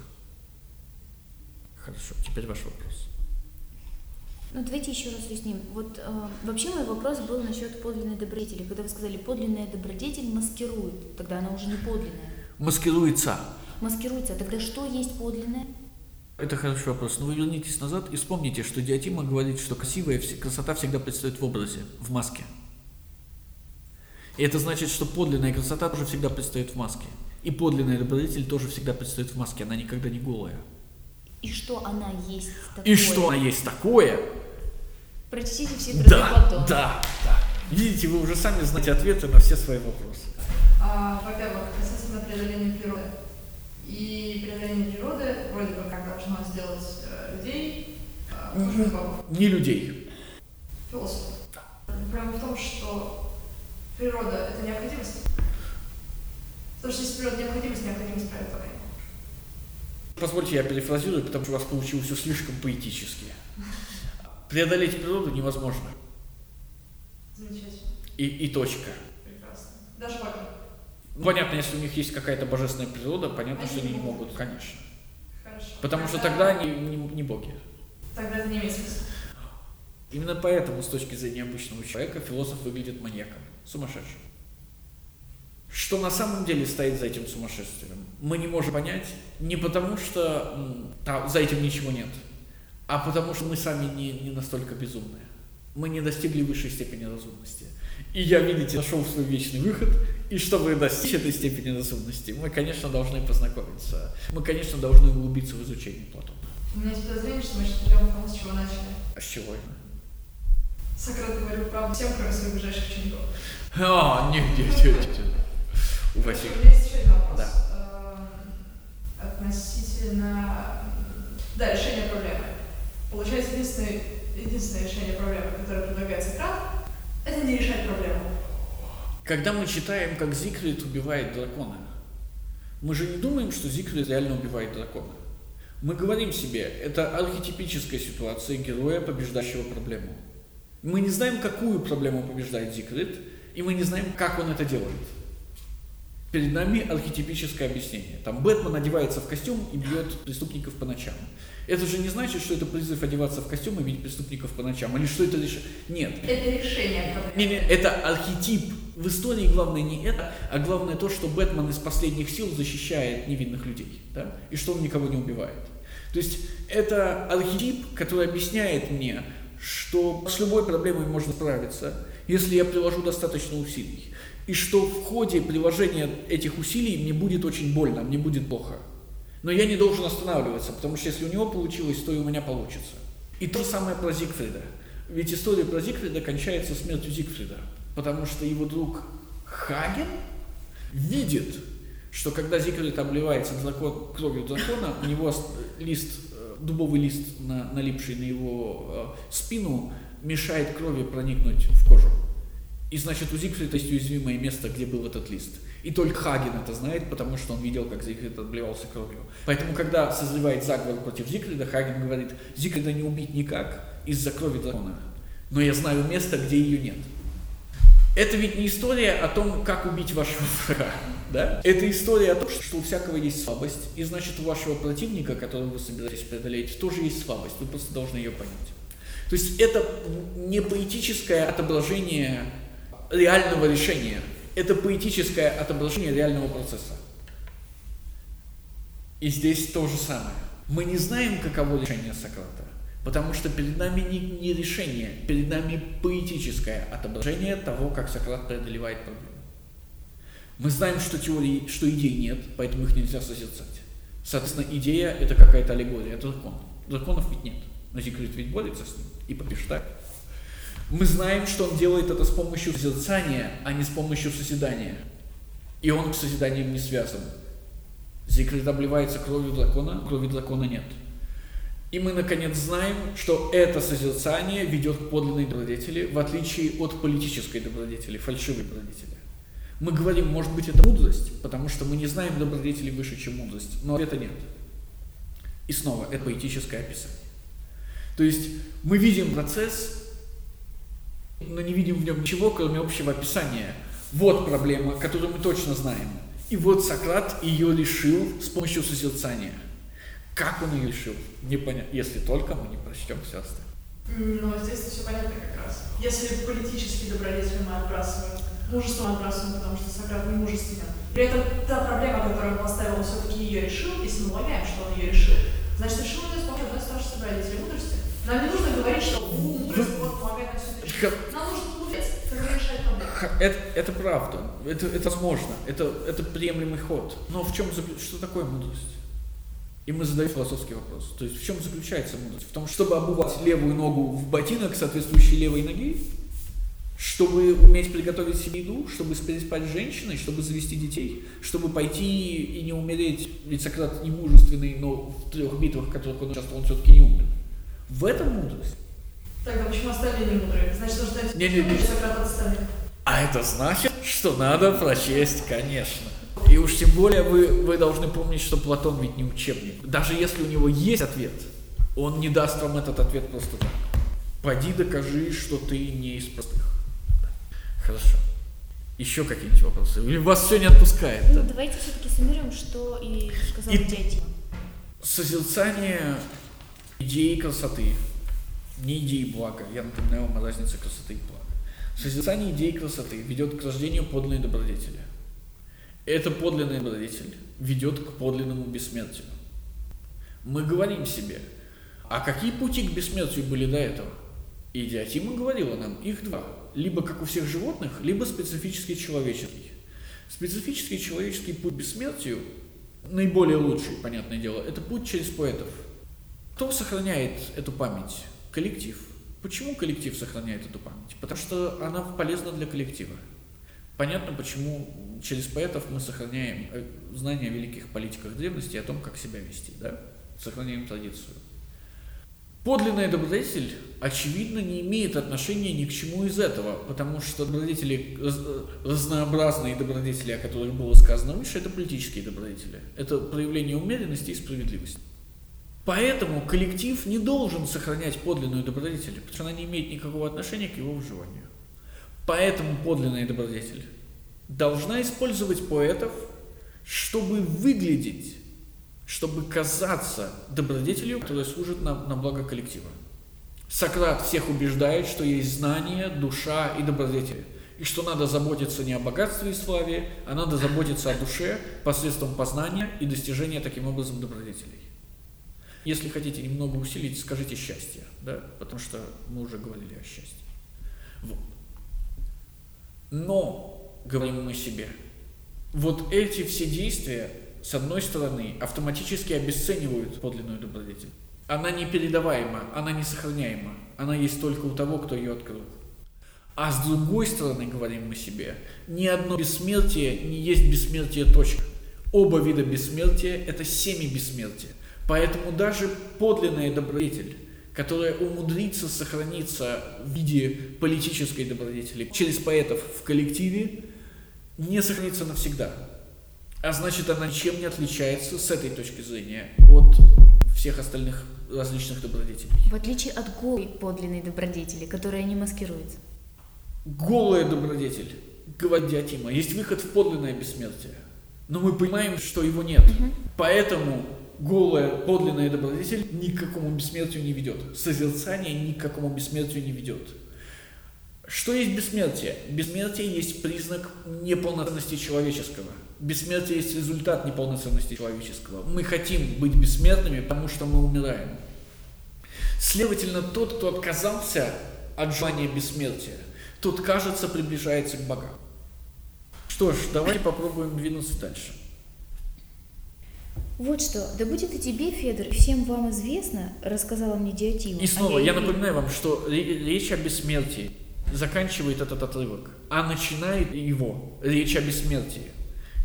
Хорошо, теперь ваш вопрос. Ну, давайте еще раз уясним. Вот э, вообще мой вопрос был насчет подлинной добродетели. Когда вы сказали, подлинная добродетель маскирует, тогда она уже не подлинная. Маскируется. Маскируется, тогда что есть подлинное? Это хороший вопрос. Но вы вернитесь назад и вспомните, что Диатима говорит, что красивая красота всегда предстоит в образе, в маске. И это значит, что подлинная красота тоже всегда предстоит в маске. И подлинная добродетель тоже всегда предстоит в маске, она никогда не голая. И что она есть такое? И что она есть такое? Прочтите все труды Да, Платона. да, да. Видите, вы уже сами знаете ответы на все свои вопросы. А, во-первых, касательно преодоления природы. И преодоление природы вроде бы как должно сделать э, людей э, хуже богов. Не людей. Философов. Проблема в том, что природа – это необходимость. Природа необходимость, необходимость правит поколение. Позвольте, я перефразирую, потому что у вас получилось все слишком поэтически. Преодолеть природу невозможно. Замечательно. И, и точка. Прекрасно. Даже боги. Ну, Понятно, если у них есть какая-то божественная природа, понятно, Они что они не могут. могут, конечно. Хорошо. Потому что тогда они не, не боги. Тогда это не имеет смысла. Именно поэтому, с точки зрения обычного человека, философ выглядит маньяком, сумасшедшим. Что на самом деле стоит за этим сумасшествием, мы не можем понять не потому, что м, та- за этим ничего нет, а потому что мы сами не, не настолько безумные. Мы не достигли высшей степени разумности. И я, видите, нашел свой вечный выход, и чтобы достичь этой степени разумности, мы, конечно, должны познакомиться. Мы, конечно, должны углубиться в изучение Платона. У меня есть подозрение, что мы сейчас тому, с чего начали. А с чего именно? Сократ говорил правду всем, кроме своих ближайших учеников. А, нет, нет, нет, нет. У вас есть еще один вопрос. Да. Эм, Относительно да, решения проблемы. Получается, единственное, единственное решение проблемы, которое предлагает Сократ, это не решать проблему. Когда мы читаем, как Зигфрид убивает дракона, мы же не думаем, что Зигфрид реально убивает дракона. Мы говорим себе, это архетипическая ситуация героя, побеждающего проблему. Мы не знаем, какую проблему побеждает Зикрит, и мы не знаем, как он это делает. Перед нами архетипическое объяснение. Там Бэтмен одевается в костюм и бьет преступников по ночам. Это же не значит, что это призыв одеваться в костюм и бить преступников по ночам. Или что это решение. Нет. Это решение. Не, не, это архетип. В истории главное не это, а главное то, что Бэтмен из последних сил защищает невинных людей. Да? И что он никого не убивает. То есть это архетип, который объясняет мне, что с любой проблемой можно справиться, если я приложу достаточно усилий. И что в ходе приложения этих усилий мне будет очень больно, мне будет плохо. Но я не должен останавливаться, потому что если у него получилось, то и у меня получится. И то самое про Зигфрида. Ведь история про Зигфрида кончается смертью Зигфрида, потому что его друг Хаген видит, что когда Зигфрид обливается дракон, кровью дракона, у него лист, э, дубовый лист, на, налипший на его э, спину, мешает крови проникнуть в кожу. И значит, у Зигфрида есть уязвимое место, где был этот лист. И только Хаген это знает, потому что он видел, как Зигфрид отбливался кровью. Поэтому, когда созревает заговор против Зигфрида, Хаген говорит, Зигфрида не убить никак из-за крови дракона. Но я знаю место, где ее нет. Это ведь не история о том, как убить вашего врага. Да? Это история о том, что у всякого есть слабость, и значит у вашего противника, которого вы собираетесь преодолеть, тоже есть слабость. Вы просто должны ее понять. То есть это не поэтическое отображение реального решения. Это поэтическое отображение реального процесса. И здесь то же самое. Мы не знаем, каково решение Сократа, потому что перед нами не, не решение, перед нами поэтическое отображение того, как Сократ преодолевает проблему. Мы знаем, что теории, что идей нет, поэтому их нельзя созерцать. Соответственно, идея – это какая-то аллегория, это дракон. Драконов ведь нет. Но Зигфрид ведь борется с ним и побеждает. Мы знаем, что он делает это с помощью созерцания, а не с помощью созидания. И он к созиданиям не связан. Зигфрид обливается кровью дракона, крови дракона нет. И мы, наконец, знаем, что это созерцание ведет к подлинной добродетели, в отличие от политической добродетели, фальшивой добродетели. Мы говорим, может быть, это мудрость, потому что мы не знаем добродетели выше, чем мудрость, но это нет. И снова, это поэтическое описание. То есть мы видим процесс, но не видим в нем ничего, кроме общего описания. Вот проблема, которую мы точно знаем. И вот Сократ ее решил с помощью созерцания. Как он ее решил? Непонятно, если только мы не прочтем все остальное. Ну, здесь все понятно как раз. Если политически добродетель мы отбрасываем, мужество мы отбрасываем, потому что Сократ не мужественен. При этом та проблема, которую он поставил, все-таки ее решил, если мы полагаем, что он ее решил, значит, решил он ее с помощью одной старшей добродетели мудрости. Нам не нужно говорить, что мудрость вот помогает нам все решить. Нам нужно мудрость, которая решает проблему. Это, это правда, это, это возможно, это, это приемлемый ход. Но в чем что такое мудрость? И мы задаем философский вопрос. То есть в чем заключается мудрость? В том, чтобы обувать левую ногу в ботинок, соответствующий левой ноги, чтобы уметь приготовить себе еду, чтобы переспать с женщиной, чтобы завести детей, чтобы пойти и не умереть, ведь Сократ не мужественный, но в трех битвах, в которых он участвовал, он все-таки не умер. В этом мудрость. Тогда почему остальные не мудрые? Значит, нужно дать Не, не, не. Сократ от остальных. А это значит, что надо прочесть, конечно. И уж тем более вы, вы должны помнить, что Платон ведь не учебник. Даже если у него есть ответ, он не даст вам этот ответ просто так. Пойди докажи, что ты не из простых. Хорошо. Еще какие-нибудь вопросы? Или вас все не отпускает? Ну, да? давайте все-таки суммируем, что и сказал И- дядя. Созерцание идеи красоты, не идеи блага. Я напоминаю вам о разнице красоты и блага. Созерцание идеи красоты ведет к рождению подлинной добродетели. Эта подлинная добродетель ведет к подлинному бессмертию. Мы говорим себе, а какие пути к бессмертию были до этого? И Диатима говорила нам, их два. Либо как у всех животных, либо специфический человеческий. Специфический человеческий путь к бессмертию, наиболее лучший, понятное дело, это путь через поэтов. Кто сохраняет эту память? Коллектив. Почему коллектив сохраняет эту память? Потому что она полезна для коллектива. Понятно, почему через поэтов мы сохраняем э, знания о великих политиках древности и о том, как себя вести, да? Сохраняем традицию. Подлинная добродетель, очевидно, не имеет отношения ни к чему из этого, потому что добродетели, э, разнообразные добродетели, о которых было сказано выше, это политические добродетели. Это проявление умеренности и справедливости. Поэтому коллектив не должен сохранять подлинную добродетель, потому что она не имеет никакого отношения к его выживанию. Поэтому подлинная добродетель должна использовать поэтов, чтобы выглядеть, чтобы казаться добродетелью, которая служит на, на благо коллектива. Сократ всех убеждает, что есть знание, душа и добродетель. И что надо заботиться не о богатстве и славе, а надо заботиться о душе посредством познания и достижения таким образом добродетелей. Если хотите немного усилить, скажите счастье, да, потому что мы уже говорили о счастье. Вот. Но, говорим мы себе, вот эти все действия, с одной стороны, автоматически обесценивают подлинную добродетель. Она не передаваема, она не сохраняема, она есть только у того, кто ее открыл. А с другой стороны, говорим мы себе, ни одно бессмертие не есть бессмертие точка. Оба вида бессмертия – это семи бессмертия. Поэтому даже подлинная добродетель, которая умудрится сохраниться в виде политической добродетели через поэтов в коллективе, не сохранится навсегда. А значит, она ничем не отличается с этой точки зрения от всех остальных различных добродетелей. В отличие от голой подлинной добродетели, которая не маскируется. Голая добродетель, говорит Диатима, есть выход в подлинное бессмертие. Но мы понимаем, что его нет. Угу. Поэтому голая подлинная добродетель ни к какому бессмертию не ведет. Созерцание ни к какому бессмертию не ведет. Что есть бессмертие? Бессмертие есть признак неполноценности человеческого. Бессмертие есть результат неполноценности человеческого. Мы хотим быть бессмертными, потому что мы умираем. Следовательно, тот, кто отказался от желания бессмертия, тот, кажется, приближается к богам. Что ж, давайте попробуем двинуться дальше. Вот что, да будет и тебе, Федор, всем вам известно, рассказала мне Диатима. И снова, а я, я напоминаю вам, что речь о бессмертии заканчивает этот отрывок, а начинает его речь о бессмертии.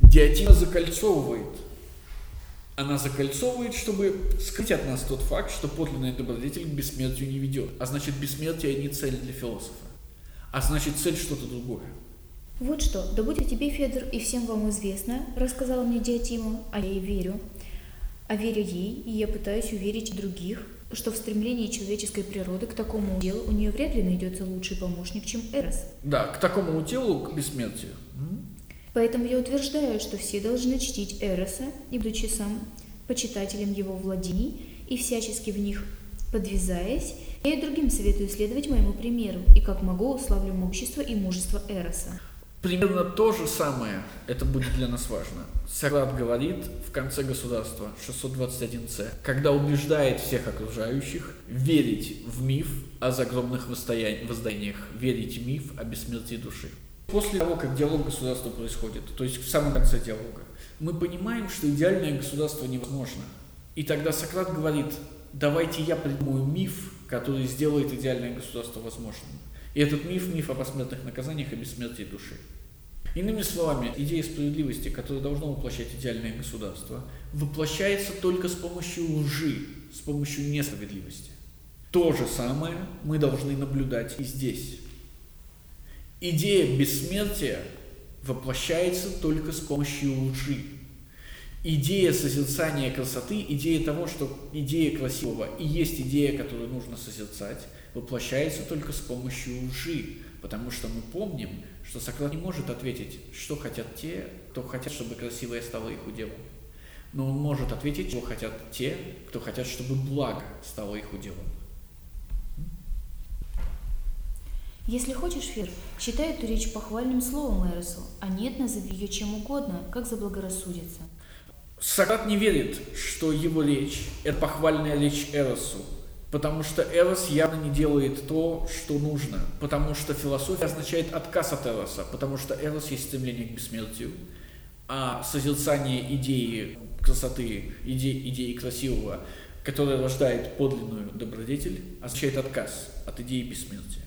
Диатима закольцовывает. Она закольцовывает, чтобы скрыть от нас тот факт, что подлинный добродетель к бессмертию не ведет. А значит, бессмертие не цель для философа. А значит, цель что-то другое. Вот что, да будет тебе, Федор, и всем вам известно, рассказала мне Диатима, а я ей верю. А веря ей, и я пытаюсь уверить других, что в стремлении человеческой природы к такому делу у нее вряд ли найдется лучший помощник, чем Эрос. Да, к такому телу, к бессмертию. Поэтому я утверждаю, что все должны чтить Эроса, и будучи сам почитателем его владений и всячески в них подвязаясь, я и другим советую следовать моему примеру, и как могу славлю могущество и мужество Эроса. Примерно то же самое, это будет для нас важно. Сократ говорит в конце государства 621c, когда убеждает всех окружающих верить в миф о загробных воздаяниях, верить в миф о бессмертии души. После того, как диалог государства происходит, то есть в самом конце диалога, мы понимаем, что идеальное государство невозможно. И тогда Сократ говорит, давайте я придумаю миф, который сделает идеальное государство возможным. И этот миф – миф о посмертных наказаниях и бессмертии души. Иными словами, идея справедливости, которая должна воплощать идеальное государство, воплощается только с помощью лжи, с помощью несправедливости. То же самое мы должны наблюдать и здесь. Идея бессмертия воплощается только с помощью лжи. Идея созерцания красоты, идея того, что идея красивого и есть идея, которую нужно созерцать, воплощается только с помощью лжи, потому что мы помним, что Сократ не может ответить, что хотят те, кто хотят, чтобы красивое стало их уделом. Но он может ответить, что хотят те, кто хотят, чтобы благо стало их уделом. Если хочешь, Фер, считай эту речь похвальным словом Эросу, а нет, назови ее чем угодно, как заблагорассудится. Сократ не верит, что его речь – это похвальная речь Эросу, Потому что Эрос явно не делает то, что нужно. Потому что философия означает отказ от Эроса. Потому что Эрос есть стремление к бессмертию. А созерцание идеи красоты, идеи, идеи красивого, которая рождает подлинную добродетель, означает отказ от идеи бессмертия.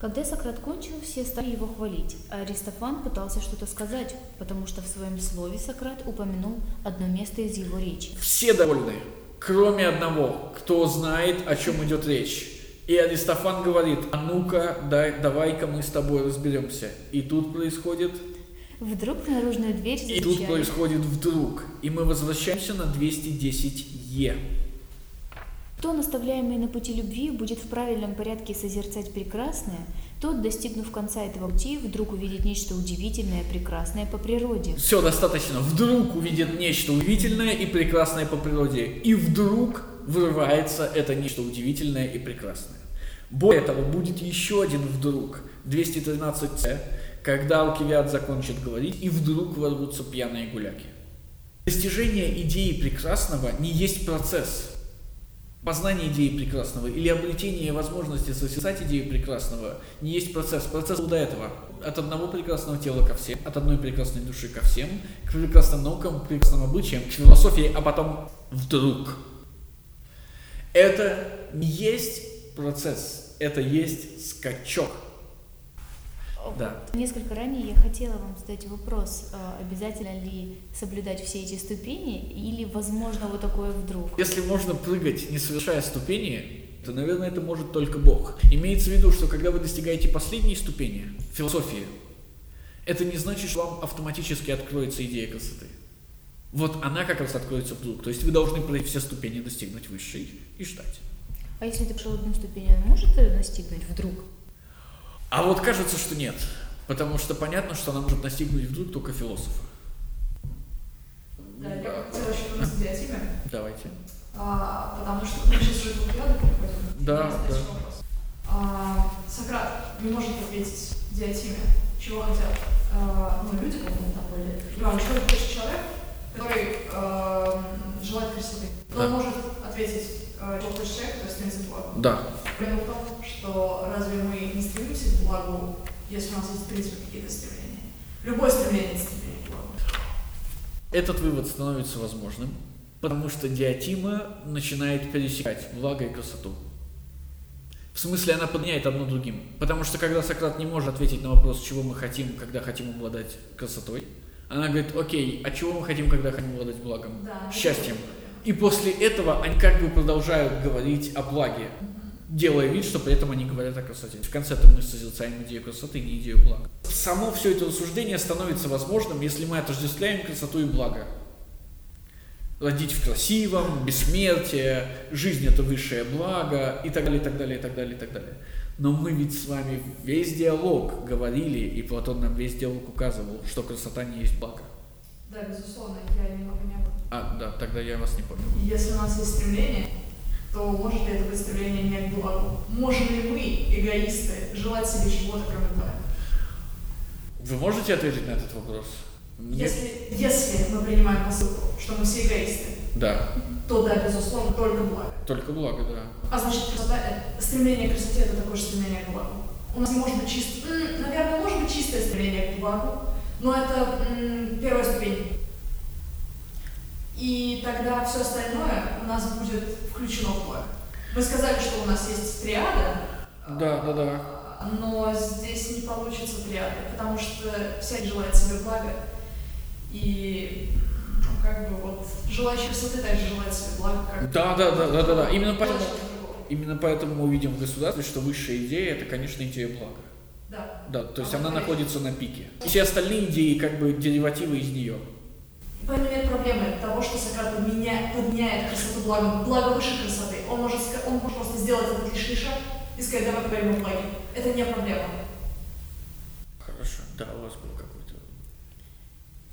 Когда Сократ кончил, все стали его хвалить, а Аристофан пытался что-то сказать, потому что в своем слове Сократ упомянул одно место из его речи. Все довольны кроме одного, кто знает, о чем идет речь. И Аристофан говорит, а ну-ка, дай, давай-ка мы с тобой разберемся. И тут происходит... Вдруг наружную дверь И тут происходит вдруг. И мы возвращаемся на 210Е. Кто, наставляемый на пути любви, будет в правильном порядке созерцать прекрасное, тот, достигнув конца этого пути, вдруг увидит нечто удивительное, прекрасное по природе. Все достаточно. Вдруг увидит нечто удивительное и прекрасное по природе. И вдруг вырывается это нечто удивительное и прекрасное. Более того, будет еще один вдруг. 213С, когда Алкивиад закончит говорить, и вдруг ворвутся пьяные гуляки. Достижение идеи прекрасного не есть процесс. Познание идеи прекрасного или обретение возможности созерцать идею прекрасного не есть процесс. Процесс был до этого. От одного прекрасного тела ко всем, от одной прекрасной души ко всем, к прекрасным наукам, к прекрасным обычаям, к философии, а потом вдруг. Это не есть процесс, это есть скачок. Да. Несколько ранее я хотела вам задать вопрос, а, обязательно ли соблюдать все эти ступени или возможно вот такое вдруг? Если можно прыгать, не совершая ступени, то, наверное, это может только Бог. Имеется в виду, что когда вы достигаете последней ступени философии, это не значит, что вам автоматически откроется идея красоты. Вот она как раз откроется вдруг. То есть вы должны пройти все ступени, достигнуть высшей и ждать. А если ты пошел одну ступень, он может ее настигнуть вдруг? А вот кажется, что нет. Потому что понятно, что она может достигнуть вдруг только философа. Да, я хотела еще вернуться к диатиме, Давайте. а, потому что мы сейчас уже к Алкивиаду переходим. Да, да. вопрос. А, Сократ не может ответить диатиме, чего хотят а, ну, люди, он там были. Иван, чего хочет человек, который а, желает красоты. Но он Да. может ответить, чего хочет человек, стремится к благу. Да. Проблема в том, что разве мы не стремимся к благу, если у нас есть, в принципе, какие-то стремления? Любое стремление – это стремление к благу. Этот вывод становится возможным, потому что диатима начинает пересекать благо и красоту. В смысле, она подменяет одно другим. Потому что когда Сократ не может ответить на вопрос, чего мы хотим, когда хотим обладать красотой, она говорит, окей, а чего мы хотим, когда хотим обладать благом? Да, это Счастьем. проблема. И после этого они как бы продолжают говорить о благе, делая вид, что при этом они говорят о красоте. В конце-то мы созерцаем идею красоты, не идею блага. Само все это рассуждение становится возможным, если мы отождествляем красоту и благо. Родить в красивом, бессмертие, жизнь это высшее благо и так далее, и так далее, и так далее, и так далее. Но мы ведь с вами весь диалог говорили, и Платон нам весь диалог указывал, что красота не есть благо. Да, безусловно, я не этом. А, да, тогда я вас не понял. Если у нас есть стремление, то может ли это быть стремление не к благу? Можем ли мы, эгоисты, желать себе чего-то, кроме блага? Вы можете ответить на этот вопрос? Если, если мы принимаем посылку, что мы все эгоисты, Да, то да, безусловно, только благо. только благо, да. А значит, красота, стремление к красоте это такое же стремление к благу. У нас не может быть чисто, м, наверное, может быть чистое стремление к благу, но это первая ступень. И тогда все остальное у нас будет включено в благо. Вы сказали, что у нас есть триада, Да, да, да. но здесь не получится триады, потому что всякий желает себе блага, и ну, как бы вот желающий красоты также желает себе блага, как Да, да, да, да, да, да. Именно поэтому, именно поэтому мы увидим в государстве, что высшая идея это, конечно, идея блага. Да. Да, то есть А она находится на пике. И все остальные идеи как бы деривативы из нее. Поэтому нет проблемы того, что Сократ подменяет, подменяет красоту благом, благо выше красоты. Он может, он может просто сделать этот лишний шаг и сказать, давай поговорим о благе. Это не проблема. Хорошо. Да, у вас был какой-то.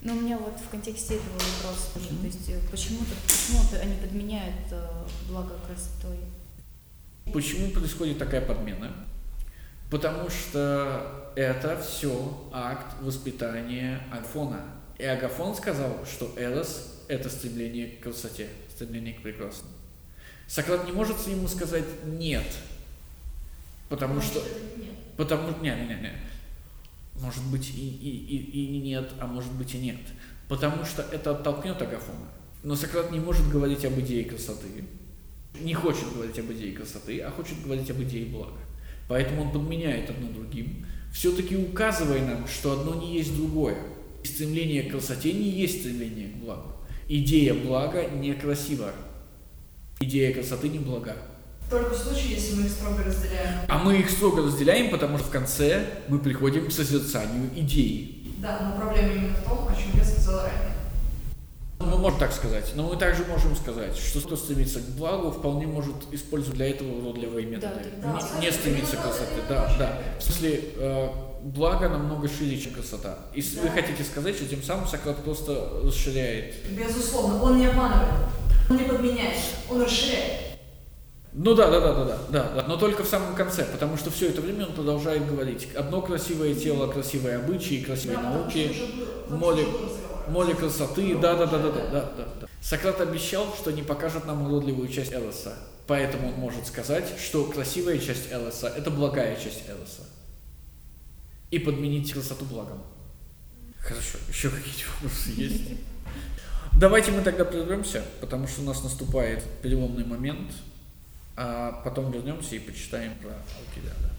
Но у меня вот в контексте этого вопрос тоже, то есть э, почему-то почему-то они подменяют э, благо красотой. Почему происходит такая подмена? Потому что это все акт воспитания Агафона. И Агафон сказал, что Эрос – это стремление к красоте, стремление к прекрасному. Сократ не может ему сказать «нет», потому что нет. Потому не, не, не, не. Может быть и, и, и, и нет, а может быть и нет. Потому что это оттолкнет Агафона. Но Сократ не может говорить об идее красоты. Не хочет говорить об идее красоты, а хочет говорить об идее блага. Поэтому он подменяет одно другим, все-таки указывая нам, что одно не есть другое. И стремление к красоте не есть стремление к благу. Идея блага некрасива. Идея красоты не блага. Только в случае, если мы их строго разделяем. А мы их строго разделяем, потому что в конце мы приходим к созерцанию идеи. Да, но проблема именно в том, о чем я сказала ранее. Мы можем так сказать, но мы также можем сказать, что кто стремится к благу, вполне может использовать для этого уродливые методы. Да, да. не, не стремиться к красоте. Да, да. В смысле, э, благо намного шире, чем красота. И с- вы Да. хотите сказать, что тем самым Сократ просто расширяет. Безусловно, он не обманывает, он не подменяет, он расширяет. Ну да, да, да, да, да, да, да, но только в самом конце, потому что все это время он продолжает говорить. Одно красивое тело, красивые обычаи, красивые Да, науки, моли, моли красоты, да, да, да, да, да, да, да, да. Сократ обещал, что не покажет нам уродливую часть Элоса, поэтому он может сказать, что красивая часть Элоса – это благая часть Элоса. И подменить красоту благом. Хорошо, еще какие-то вопросы есть? Давайте мы тогда прервемся, потому что у нас наступает переломный момент, а потом вернемся и почитаем про Алкивиада.